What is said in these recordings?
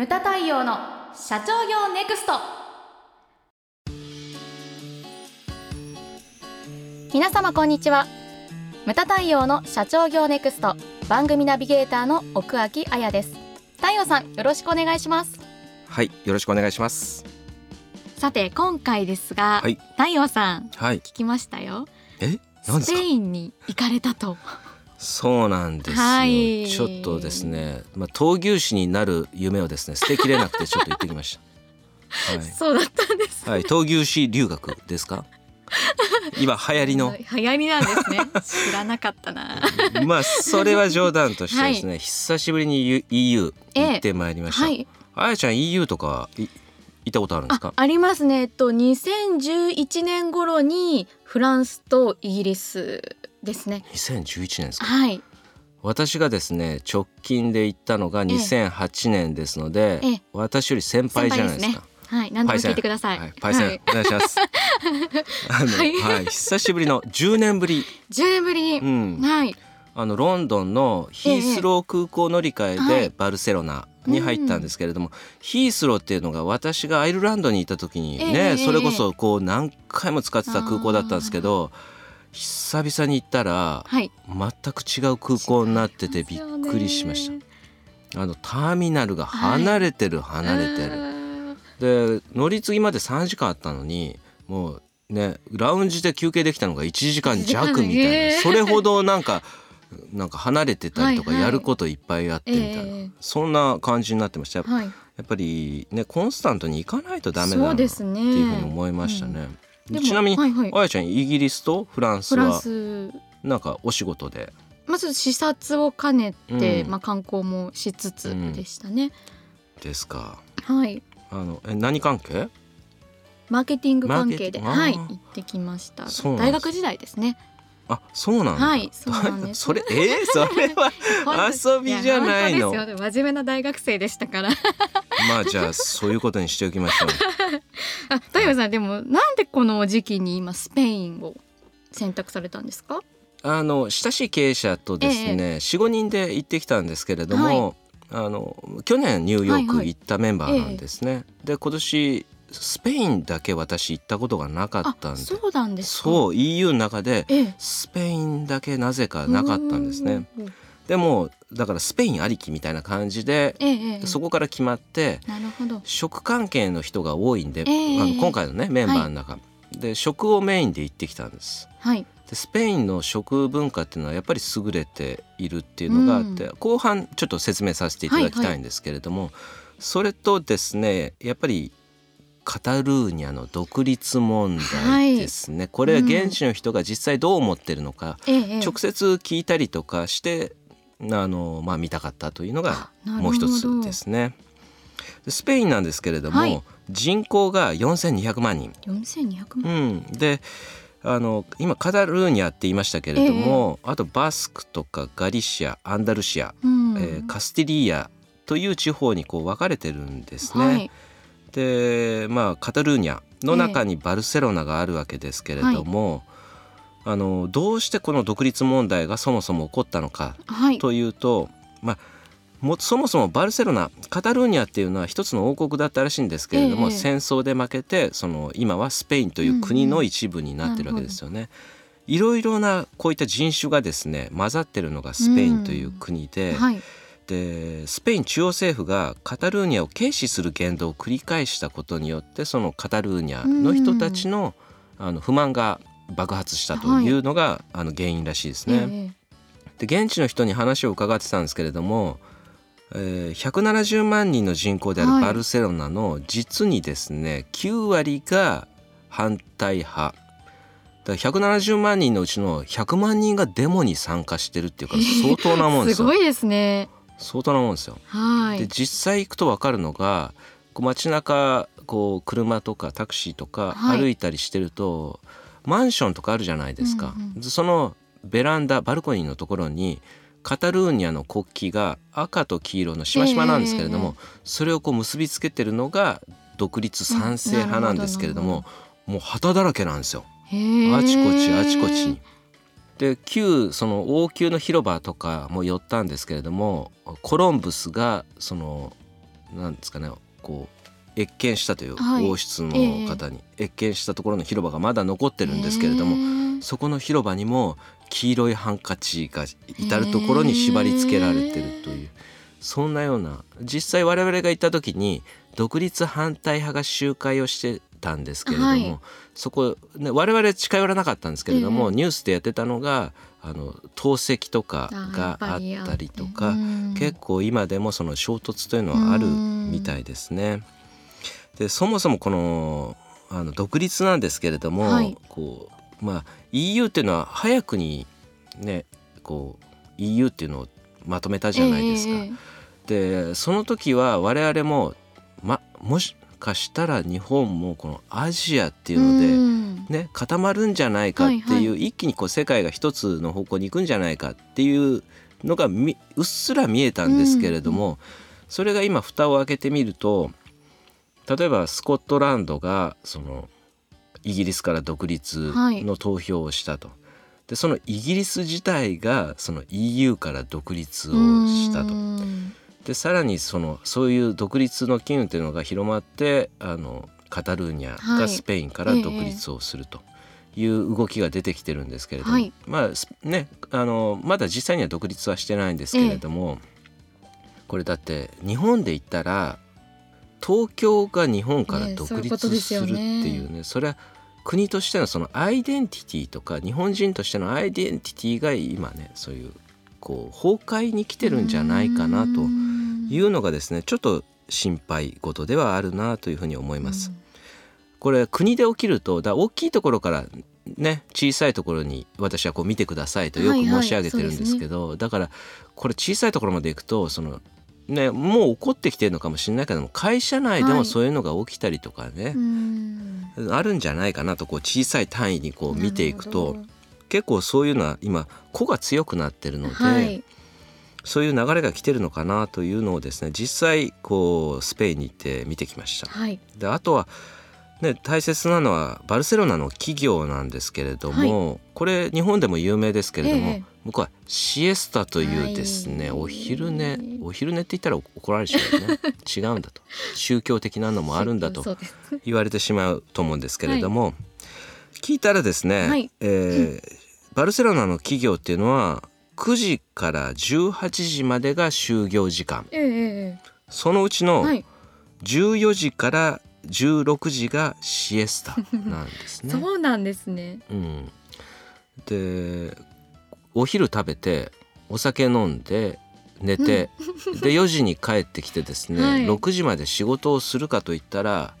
ムタ太陽の社長業ネクスト。皆様こんにちは。ムタ太陽の社長業ネクスト。番組ナビゲーターの奥脇彩です。太陽さんよろしくお願いします。はいよろしくお願いします。さて今回ですが、はい。太陽さんはい。聞きましたよ。え？何ですか？スペインに行かれたとそうなんですよ、はい。ちょっとですねまあ闘牛士になる夢をですね捨てきれなくてちょっと行ってきました。はい。そうだったんですはい、闘牛士留学ですか？今流行りの？流行りなんですね。知らなかったな。まあそれは冗談としてですね、久しぶりに EU- 行ってまいりました、はい。あやちゃん EU とかい行ったことあるんですか？あありますね。えっと2011年頃にフランスとイギリスですね。2011年ですか？はい。私がですね直近で行ったのが2008年ですので、ええ。私より先輩じゃないですか。はい何でも聞いてください。はい、パイセン、はい。お願いします。あの、ははい。い、久しぶりの10年ぶり、10年ぶり。に、うん、はい。あのロンドンのヒースロー空港乗り換えええはい。でバルセロナに入ったんですけれども、ヒースローっていうのが私がアイルランドにいた時にね、ええそれこそこう何回も使ってた空港だったんですけど、久々に行ったらはい。全く違う空港になっててびっくりしました。あのターミナルが離れてる、離れてる。で乗り継ぎまで3時間あったのにもうねラウンジで休憩できたのが1時間弱みたいな、へえ それほどなんかなんか離れてたりとかはいはい。やることいっぱいあってみたいな、ええ。そんな感じになってました。やっぱはい。やっぱりねコンスタントに行かないとダメだそなっていうふうに思いましたね。ちなみに、はいはい。あやちゃんイギリスとフランスはス。なんかお仕事で？まず視察を兼ねて、うん。まあ観光もしつつでしたね、ですか。はい。あのえ何関係？マーケティング関係ではい。行ってきました。大学時代ですねあそうなんだ、はいそうなんです。それえー、それは 遊びじゃないの。や本当ですよ。真面目な大学生でしたから。まあじゃあそういうことにしておきましょう。あ太陽さんでもなんでこの時期に今スペインを選択されたんですか？あの親しい経営者とですね、四五人で行ってきたんですけれども、あの去年ニューヨーク行ったメンバーなんですね。で今年スペインだけ私行ったことがなかったんで、そうなんですか？そう EU の中でええ。スペインだけなぜかなかったんですね。うんでもだからスペインありきみたいな感じで、ええええ。そこから決まってなるほど。食関係の人が多いんで、ええあの今回のねメンバーの中、で食をメインで行ってきたんです。はい。でスペインの食文化っていうのはやっぱり優れているっていうのがあって、後半ちょっと説明させていただきたいんですけれども、それとですねやっぱりカタルーニャの独立問題ですね、これは現地の人が実際どう思ってるのか、ええええ。直接聞いたりとかしてあの、まあ、見たかったというのがもう一つですね。でスペインなんですけれども、はい。人口が4200万人。4200う万、ん、であの今カタルーニャって言いましたけれども、あとバスクとかガリシアアンダルシア、うん。えーカスティリアという地方にこう分かれてるんですね。はいでまあカタルーニャの中にバルセロナがあるわけですけれども、あのどうしてこの独立問題がそもそも起こったのかはい。というと、まあもそもそもバルセロナカタルーニャっていうのは一つの王国だったらしいんですけれども、ええ。戦争で負けてその今はスペインという国の一部になってるわけですよね。いろいろなこういった人種がですね混ざってるのがスペインという国で,、はいでスペイン中央政府がカタルーニャを軽視する言動を繰り返したことによってそのカタルーニャの人たちの,、あの不満が爆発したというのが、あの原因らしいですね。ええ。で現地の人に話を伺ってたんですけれども、えー170万人の人口であはい。るバルセロナの実にですね9割が反対派。だから170万人のうちの100万人がデモに参加してるっていうから相当なもんです すよごいですね相当なもんですよ。はい。で実際行くと分かるのがこう街中こう車とかタクシーとかはい。歩いたりしてると、マンションとかあるじゃないですか、うんそのベランダバルコニーのところにカタルーニャの国旗が赤と黄色のしましまなんですけれども、それをこう結びつけてるのが独立賛成派なんですけれども、もう旗だらけなんですよ。あちこちあちこちに。で旧その王宮の広場とかも寄ったんですけれどもコロンブスがそのなんですかねこう謁見したというはい。王室の方に謁見したところの広場がまだ残ってるんですけれども、もそこの広場にも黄色いハンカチが至る所に縛り付けられてるというそんなような実際我々が行った時に独立反対派が集会をしてたんですけれども、はい。そこ、ね、我々近寄らなかったんですけれども、ええ。ニュースでやってたのがあの投石とかがあったりとか結構今でもその衝突というのはあるみたいですね。でそもそもこのあの独立なんですけれども、はい。こうまあ、EU っていうのは早くにねこう EU っていうのをまとめたじゃないですか。でその時は我々も、ま、もしかしたら日本もこのアジアっていうので、ね、固まるんじゃないかっていう、はいは一気にこう世界が一つの方向に行くんじゃないかっていうのがみうっすら見えたんですけれども、それが今蓋を開けてみると例えばスコットランドがそのイギリスから独立の投票をしたと。でそのイギリス自体がその EU から独立をしたと。でさらにそのそういう独立の機運というのが広まってあのカタルーニャがスペインから独立をするという動きが出てきてるんですけれども、はい。まあすねあのまだ実際には独立はしてないんですけれども、これだって日本で言ったら東京が日本からね独立するっていうねそれは国としてのそのアイデンティティとか日本人としてのアイデンティティが今ねそういうこう崩壊に来てるんじゃないかなというのがですねちょっと心配事ではあるなというふうに思います。これ国で起きるとだ大きいところからね小さいところに私はこう見てくださいとよく申し上げてるんですけど、だからこれ小さいところまで行くとそのねもう起こってきてるのかもしれないけども会社内ではい。もそういうのが起きたりとかね、あるんじゃないかなとこう小さい単位にこう見ていくと結構そういうのは今個が強くなってるので、はいそういう流れが来てるのかなというのをですね実際こうスペインに行って見てきました。はい。であとはね、大切なのはバルセロナの企業なんですけれども、これ日本でも有名ですけれども、ええ。僕はシエスタというですね、はい。お昼寝お昼寝って言ったら怒られちゃうよね。違うんだと。宗教的なのもあるんだと言われてしまうと思うんですけれども、聞いたらですね、はい。えーバルセロナの企業っていうのは9時から18時までが就業時間。えええそのうちのえはい。14時から16時がシエスタなんですね。そうなんですね。うん、でお昼食べてお酒飲んで寝て、で4時に帰ってきてですね、はい。6時まで仕事をするかといったら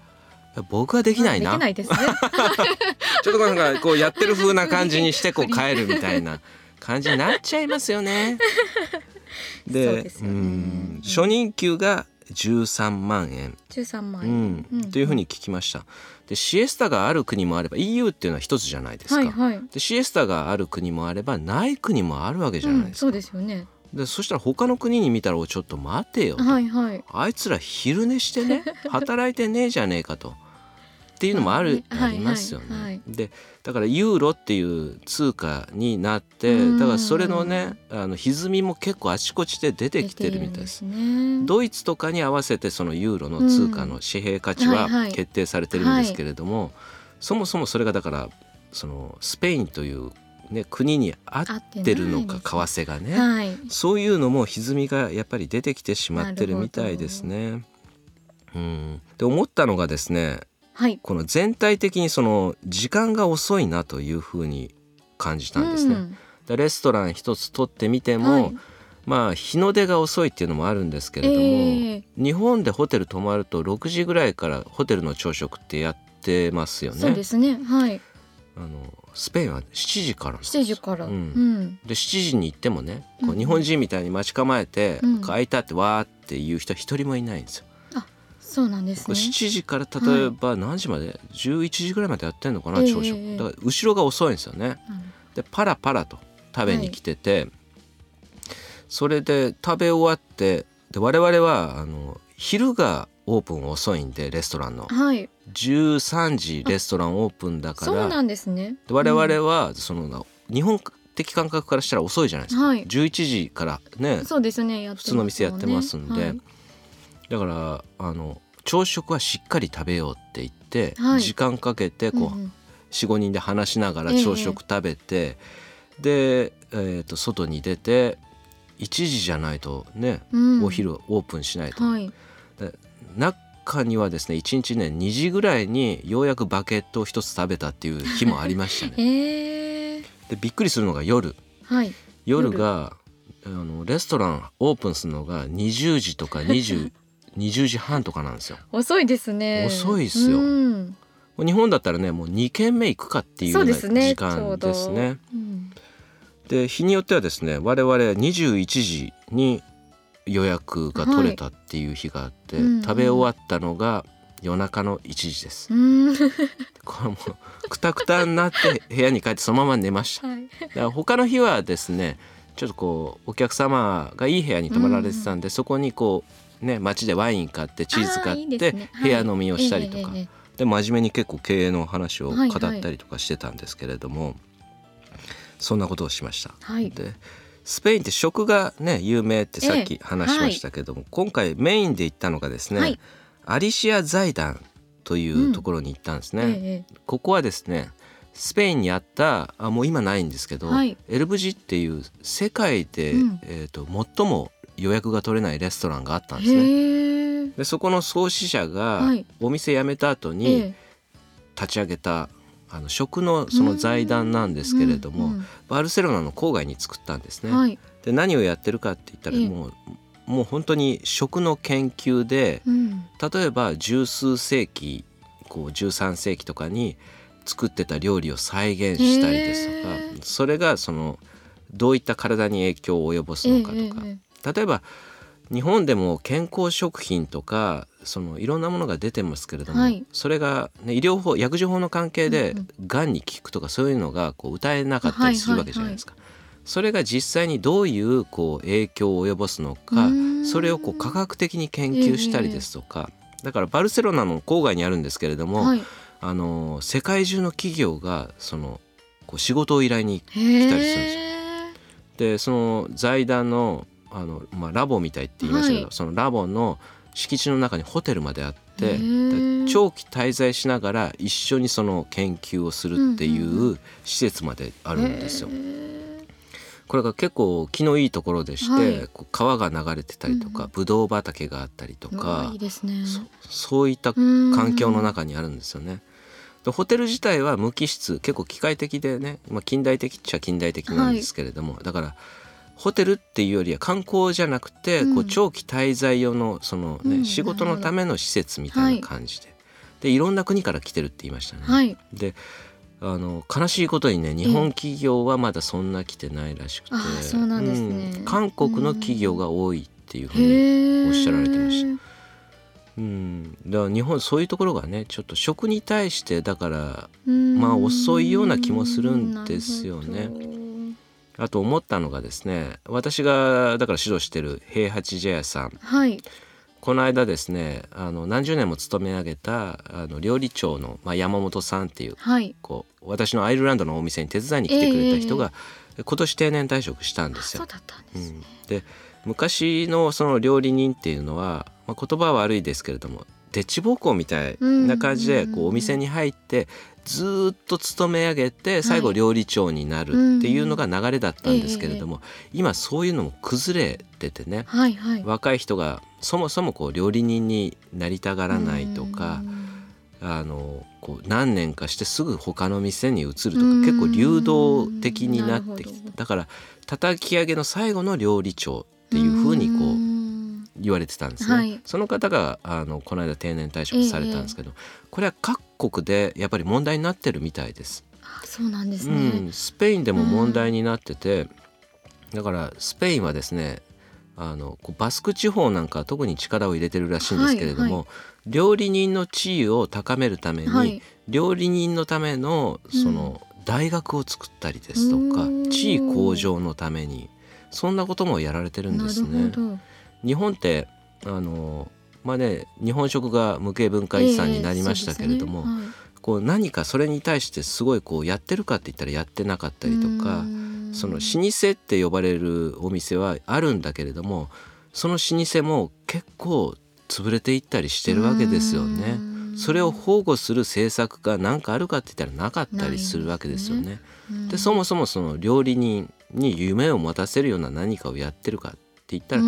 僕はできないな。できないですね。ちょっとなんかこうやってる風な感じにしてこう帰るみたいな感じになっちゃいますよね。でね。うん。初任給が13万円、13万う円ん。というふうに聞きました。でシエスタがある国もあれば EU っていうのは一つじゃないですか。はいはい。でシエスタがある国もあればない国もあるわけじゃないですか。うんそうですよね。でそしたら他の国に見たらおちょっと待てよと、はいはい。あいつら昼寝してね。働いてねえじゃねえかと。っていうのもある、まありますよね。でだからユーロっていう通貨になってうんだからそれのねあの歪みも結構あちこちで出てきてるみたいです。ねドイツとかに合わせてそのユーロの通貨の紙幣価値は決定されてるんですけれども、そもそもそれがだからそのスペインという、ね、国に合ってるのか為替がね、はいそういうのも歪みがやっぱり出てきてしまってるみたいですね。うん、で思ったのがですねはい。この全体的にその時間が遅いなというふうに感じたんですね。うんでレストラン一つ取ってみても、はい。まあ日の出が遅いっていうのもあるんですけれども、ええ。日本でホテル泊まると6時ぐらいからホテルの朝食ってやってますよね。そうですね。はい。あのスペインは7時からなんです。7時から。ううん。んで7時に行ってもねこううん日本人みたいに待ち構えて「うん。開いた」ってわーっていう人一人もいないんですよ。そうなんですね。7時から例えば何時まで、11時ぐらいまでやってんのかなええ朝食、ええだから後ろが遅いんですよね。でパラパラと食べに来てて、それで食べ終わってで我々はあの昼がオープン遅いんでレストランの。はい。13時レストランオープンだからそうなんですね。で我々はその日本的感覚からしたら遅いじゃないですか、はい。11時からねそうですねやってます普通の店やってますんで、はいだからあの朝食はしっかり食べようって言って、はい。時間かけてこう、うんうん。45人で話しながら朝食食べて、で、えー、と外に出て1時じゃないとね、うん。お昼オープンしないと。はい。中にはですね1日ね2時ぐらいにようやくバケットを一つ食べたっていう日もありましたね。えー、でびっくりするのが夜。はい。夜。があのレストランオープンするのが20時とか20 20時半とかなんですよ。遅いですね。遅いっすよ。うん。日本だったらねもう2軒目行くかっていうような時そうですね間ですね。うん。で日によってはですね我々21時に予約が取れたっていう日があって、はいうんうん。食べ終わったのが夜中の1時です。うん。これもうくたくたになって部屋に帰ってそのまま寝ました。はい。だから他の日はですねちょっとこうお客様がいい部屋に泊まられてたんで、そこにこうね街でワイン買ってチーズ買って部屋飲みをしたりとか、で真面目に結構経営の話を語はい。ったりとかしてたんですけれども、そんなことをしました。でスペインって食がね有名ってさっき話しましたけども、今回メインで行ったのがですね、はい。アリシア財団というところに行ったんですね。ええ。ここはですねスペインにあったあもう今ないんですけど、はい。エルブジっていう世界で、うん。えー、と最も予約が取れないレストランがあったんですね。でそこの創始者がはい。お店辞めた後えにえ立ち上げたあの食のその財団なんですけれども、うんバルセロナの郊外に作ったんですね。うんはい。で何をやってるかって言ったらええ。もうもう本当に食の研究でうん。例えば十数世紀こう13世紀とかに作ってた料理を再現したりですとかそれがそのどういった体に影響を及ぼすのかとか、ええええ例えば日本でも健康食品とかそのいろんなものが出てますけれども、はい。それが、ね、医療法薬事法の関係でがんに効くとかそういうのがこう歌えなかったりするわけじゃないですか。それが実際にどういうこう影響を及ぼすのかそれをこう科学的に研究したりですとか、だからバルセロナの郊外にあるんですけれども、はい。あの世界中の企業がそのこう仕事を依頼にへたりするんですよ。えでその財団のあの、まあ、ラボみたいって言いましたけど、はい。そのラボの敷地の中にホテルまであって長期滞在しながら一緒にその研究をするっていうんうんう施設まであるんですよ。へえこれが結構気のいいところでして、はい。川が流れてたりとか、うんブドウ畑があったりとかね。そそういった環環境の中にあるんですよね。でホテル自体は無機質結構機械的でね、まあ、近代的っちゃ近代的なんですけれども、だからホテルっていうよりは観光じゃなくて、うん。こう長期滞在用のその、ねうん。仕事のための施設みたいな感じで、でいろんな国から来てるって言いましたね。はい。であの悲しいことにね日本企業はまだそんな来てないらしくて、あそうなんですね。うん。韓国の企業が多いっていうふうに、おっしゃられてました。うん、だから日本そういうところがねちょっと食に対してだからまあ遅いような気もするんですよね。ねあと思ったのがですね私がだから指導してる平八茶屋さん。はい。この間ですねあの何十年も勤め上げたあの料理長の、まあ、山本さんっていうはい。こう私のアイルランドのお店に手伝いに来てくれた人が、今年定年退職したんですよ。ですうん、で昔のその料理人っていうのは、まあ、言葉は悪いですけれどもでっち奉公みたいな感じでうんこうお店に入ってずーっと勤め上げて最後はい料理長になるっていうのが流れだったんですけれども、今そういうのも崩れててね若い人がそもそもこう料理人になりたがらないとかあのこう何年かしてすぐ他の店に移るとかうん。結構流動的になってきてだから叩き上げの最後の料理長っていうふうにこうう言われてたんですね。はい。その方があのこの間定年退職されたんですけど、これは各国でやっぱり問題になってるみたいです。あそうなんですうねん、スペインでも問題になってて、だからスペインはですねあのバスク地方なんかは特に力を入れてるらしいんですけれども、はい料理人の地位を高めるために、はい。料理人のためのその大学を作ったりですとか、うん。地位向上のためにそんなこともやられてるんですね。日本ってあのまあね日本食が無形文化遺産になりましたけれども、ええそうですね。こう何かそれに対してすごいこうやってるかって言ったらやってなかったりとかその老舗って呼ばれるお店はあるんだけれどもその老舗も結構潰れていったりしてるわけですよね。それを保護する政策が何かあるかって言ったらなかったりするわけですよね。で、ね、そもそもその料理人に夢を持たせるような何かをやってるかって言ったら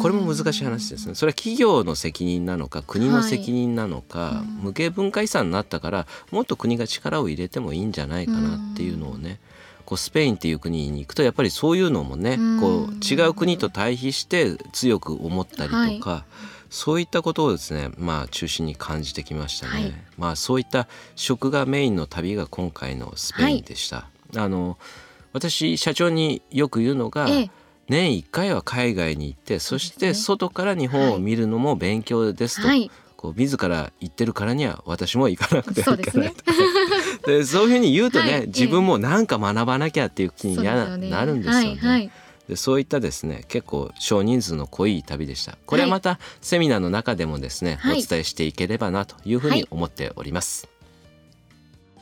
これも難しい話ですね。それは企業の責任なのか国の責任なのか、はい、無形文化遺産になったからもっと国が力を入れてもいいんじゃないかなっていうのをねこうスペインっていう国に行くとやっぱりそういうのもねこう違う国と対比して強く思ったりとか、はい、そういったことをですねまあ中心に感じてきましたね。はい、まあそういった食がメインの旅が今回のスペインでした。あの私社長によく言うのが、ええ年1回は海外に行ってそして外から日本を見るのも勉強ですと、はい、こう自ら言ってるからには私も行かなくてはいけないと。そうで そういうふうに言うとね、はい、自分も何か学ばなきゃっていう気にな,、なるんですよね。はいはい。でそういったですね結構少人数の濃い旅でした。これはまたセミナーの中でもですね、はい、お伝えしていければなというふうに思っております、はい、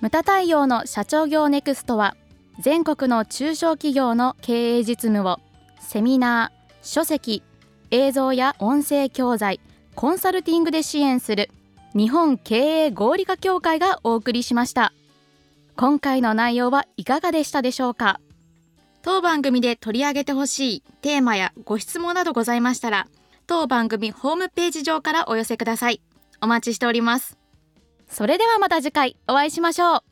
ムタ太陽の社長業ネクストは全国の中小企業の経営実務をセミナー、書籍、映像や音声教材、コンサルティングで支援する日本経営合理化協会がお送りしました。今回の内容はいかがでしたでしょうか？当番組で取り上げてほしいテーマやご質問などございましたら当番組ホームページ上からお寄せください。お待ちしております。それではまた次回お会いしましょう